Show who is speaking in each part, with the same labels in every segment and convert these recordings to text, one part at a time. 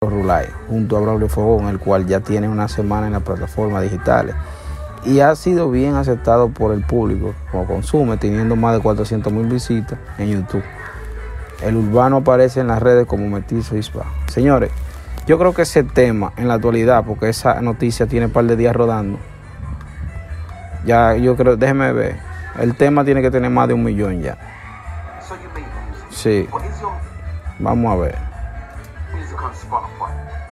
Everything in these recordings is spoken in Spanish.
Speaker 1: Rulay, junto a Braulio Fogón, el cual ya tiene una semana en las plataformas digitales y ha sido bien aceptado por el público como consume, teniendo más de 400 mil visitas en YouTube. El urbano aparece en las redes como Metizo Ispa. Señores, yo creo que ese tema en la actualidad, porque esa noticia tiene un par de días rodando, ya yo creo, déjeme ver, el tema tiene que tener más de un millón ya. Sí, vamos a ver. music on Spotify.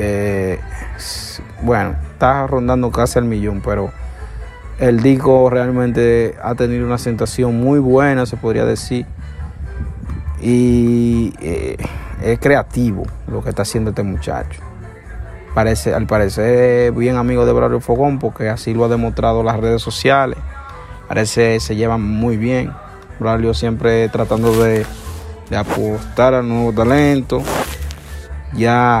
Speaker 1: Eh, bueno, está rondando casi el millón, pero el disco realmente ha tenido una acentuación muy buena, se podría decir. Y eh, es creativo lo que está haciendo este muchacho. Parece, al parecer bien amigo de Braulio Fogón, porque así lo ha demostrado las redes sociales. Parece se llevan muy bien. Braulio siempre tratando de, de apostar al nuevo talento. Ya